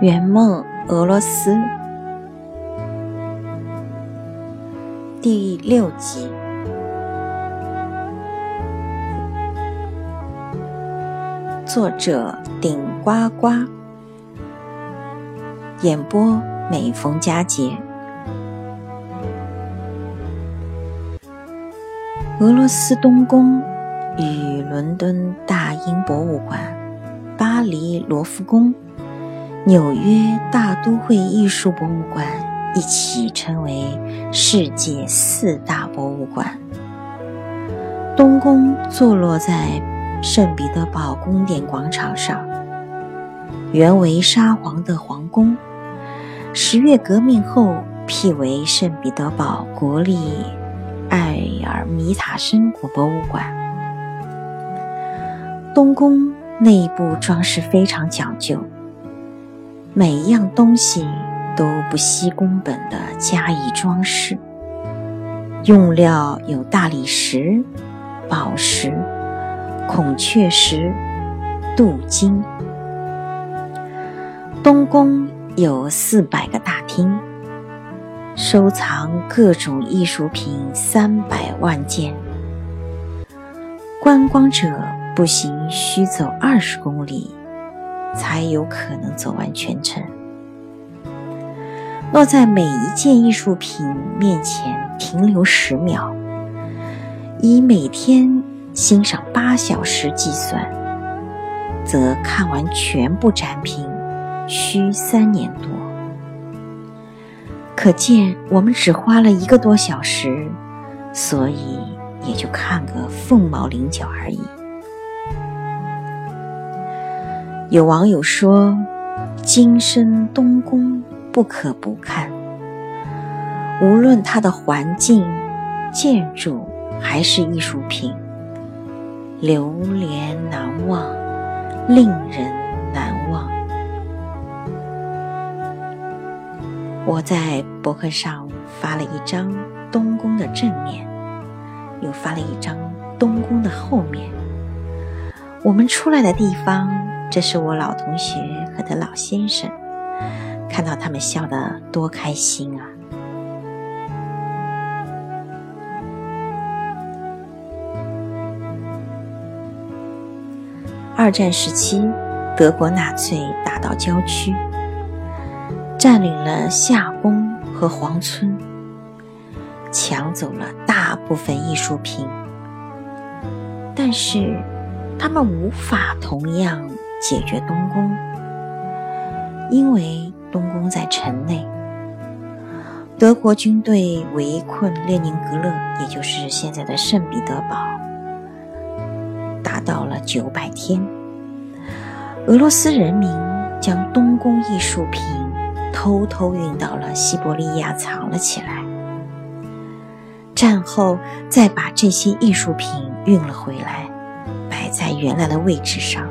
圆梦俄罗斯第六集，作者顶呱呱，演播每逢佳节。俄罗斯东宫与伦敦大英博物馆、巴黎罗浮宫。纽约大都会艺术博物馆一起称为世界四大博物馆。东宫坐落在圣彼得堡宫殿广场上，原为沙皇的皇宫，十月革命后辟为圣彼得堡国立艾尔米塔申古博物馆。东宫内部装饰非常讲究。每一样东西都不惜工本的加以装饰，用料有大理石、宝石、孔雀石、镀金。东宫有四百个大厅，收藏各种艺术品三百万件。观光者步行需走二十公里。才有可能走完全程。若在每一件艺术品面前停留十秒，以每天欣赏八小时计算，则看完全部展品需三年多。可见我们只花了一个多小时，所以也就看个凤毛麟角而已。有网友说：“今生东宫不可不看，无论它的环境、建筑还是艺术品，流连难忘，令人难忘。”我在博客上发了一张东宫的正面，又发了一张东宫的后面。我们出来的地方。这是我老同学和他老先生，看到他们笑得多开心啊！二战时期，德国纳粹打到郊区，占领了夏宫和皇村，抢走了大部分艺术品，但是他们无法同样。解决东宫，因为东宫在城内。德国军队围困列宁格勒，也就是现在的圣彼得堡，达到了九百天。俄罗斯人民将东宫艺术品偷偷运到了西伯利亚藏了起来，战后再把这些艺术品运了回来，摆在原来的位置上。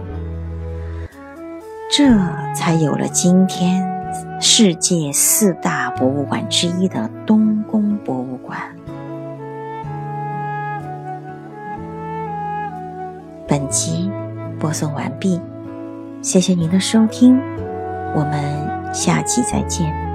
这才有了今天世界四大博物馆之一的东宫博物馆。本集播送完毕，谢谢您的收听，我们下期再见。